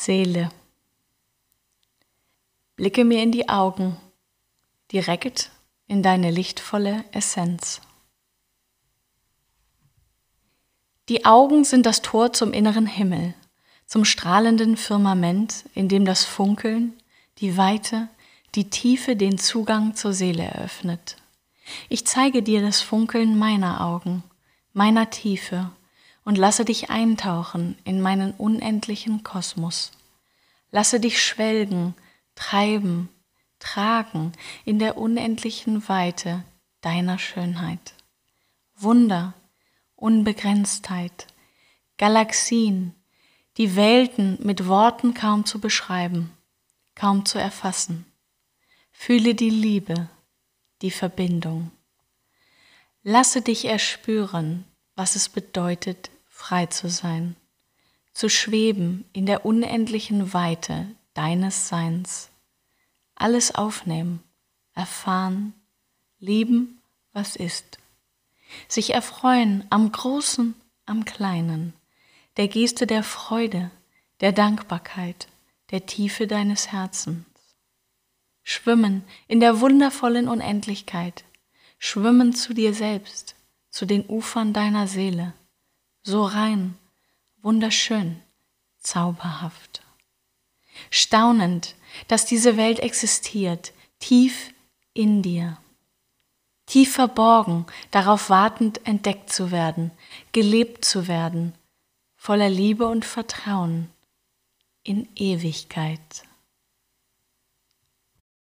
Seele. Blicke mir in die Augen, direkt in deine lichtvolle Essenz. Die Augen sind das Tor zum inneren Himmel, zum strahlenden Firmament, in dem das Funkeln, die Weite, die Tiefe den Zugang zur Seele eröffnet. Ich zeige dir das Funkeln meiner Augen, meiner Tiefe und lasse dich eintauchen in meinen unendlichen Kosmos. Lasse dich schwelgen, treiben, tragen in der unendlichen Weite deiner Schönheit. Wunder, Unbegrenztheit, Galaxien, die Welten mit Worten kaum zu beschreiben, kaum zu erfassen. Fühle die Liebe, die Verbindung. Lasse dich erspüren, was es bedeutet, frei zu sein, zu schweben in der unendlichen Weite deines Seins. Alles aufnehmen, erfahren, lieben, was ist. Sich erfreuen am Großen, am Kleinen, der Geste der Freude, der Dankbarkeit, der Tiefe deines Herzens. Schwimmen in der wundervollen Unendlichkeit, schwimmen zu dir selbst, zu den Ufern deiner Seele, so rein, wunderschön, zauberhaft. Staunend, dass diese Welt existiert, tief in dir. Tief verborgen, darauf wartend entdeckt zu werden, gelebt zu werden, voller Liebe und Vertrauen in Ewigkeit.